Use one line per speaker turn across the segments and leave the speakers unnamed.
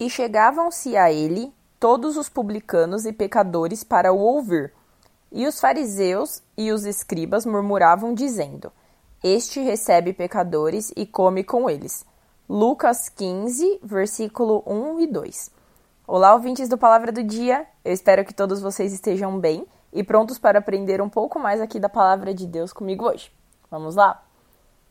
E chegavam-se a ele todos os publicanos e pecadores para o ouvir. E os fariseus e os escribas murmuravam, dizendo: Este recebe pecadores e come com eles. Lucas 15, versículo 1 e 2. Olá, ouvintes do Palavra do Dia. Eu espero que todos vocês estejam bem e prontos para aprender um pouco mais aqui da Palavra de Deus comigo hoje. Vamos lá?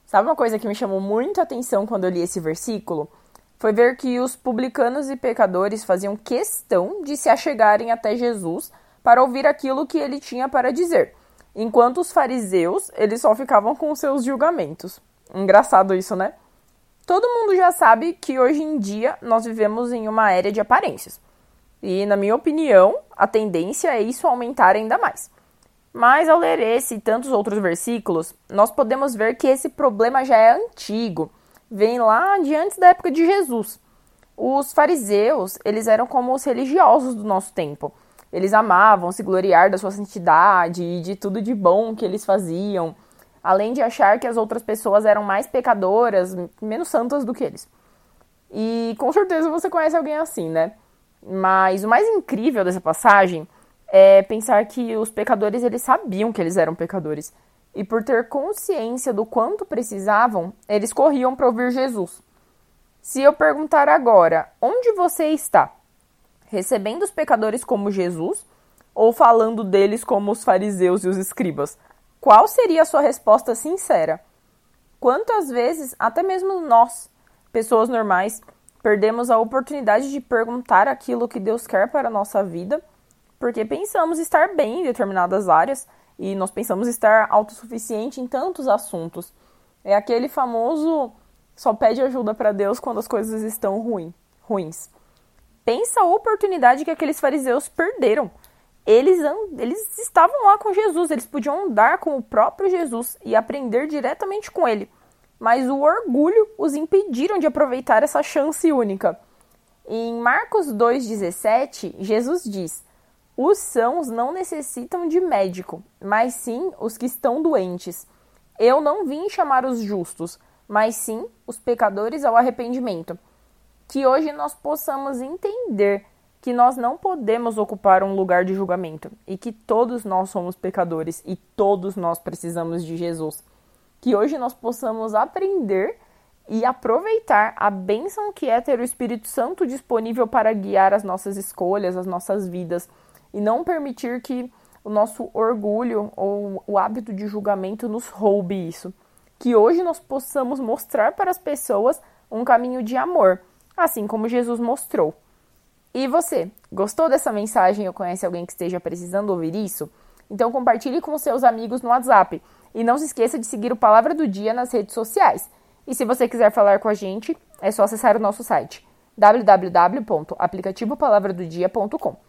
Sabe uma coisa que me chamou muito a atenção quando eu li esse versículo? Foi ver que os publicanos e pecadores faziam questão de se achegarem até Jesus para ouvir aquilo que ele tinha para dizer, enquanto os fariseus, eles só ficavam com seus julgamentos. Engraçado isso, né? Todo mundo já sabe que hoje em dia nós vivemos em uma era de aparências. E, na minha opinião, a tendência é isso aumentar ainda mais. Mas ao ler esse e tantos outros versículos, nós podemos ver que esse problema já é antigo, vem lá de antes da época de Jesus. Os fariseus, eles eram como os religiosos do nosso tempo. Eles amavam se gloriar da sua santidade e de tudo de bom que eles faziam, além de achar que as outras pessoas eram mais pecadoras, menos santas do que eles. E com certeza você conhece alguém assim, né? Mas o mais incrível dessa passagem é pensar que os pecadores eles sabiam que eles eram pecadores e por ter consciência do quanto precisavam, eles corriam para ouvir Jesus. Se eu perguntar agora, onde você está? Recebendo os pecadores como Jesus ou falando deles como os fariseus e os escribas? Qual seria a sua resposta sincera? Quantas vezes, até mesmo nós, pessoas normais, perdemos a oportunidade de perguntar aquilo que Deus quer para a nossa vida porque pensamos estar bem em determinadas áreas e nós pensamos estar autossuficiente em tantos assuntos. É aquele famoso só pede ajuda para Deus quando as coisas estão ruim, ruins. Pensa a oportunidade que aqueles fariseus perderam. Eles, eles estavam lá com Jesus, eles podiam andar com o próprio Jesus e aprender diretamente com ele. Mas o orgulho os impediram de aproveitar essa chance única. Em Marcos 2,17, Jesus diz: os sãos não necessitam de médico, mas sim os que estão doentes. Eu não vim chamar os justos, mas sim os pecadores ao arrependimento. Que hoje nós possamos entender que nós não podemos ocupar um lugar de julgamento e que todos nós somos pecadores e todos nós precisamos de Jesus. Que hoje nós possamos aprender e aproveitar a bênção que é ter o Espírito Santo disponível para guiar as nossas escolhas, as nossas vidas e não permitir que o nosso orgulho ou o hábito de julgamento nos roube isso. Que hoje nós possamos mostrar para as pessoas um caminho de amor, assim como Jesus mostrou. E você, gostou dessa mensagem ou conhece alguém que esteja precisando ouvir isso? Então compartilhe com seus amigos no WhatsApp. E não se esqueça de seguir o Palavra do Dia nas redes sociais. E se você quiser falar com a gente, é só acessar o nosso site www.aplicativopalavradodia.com.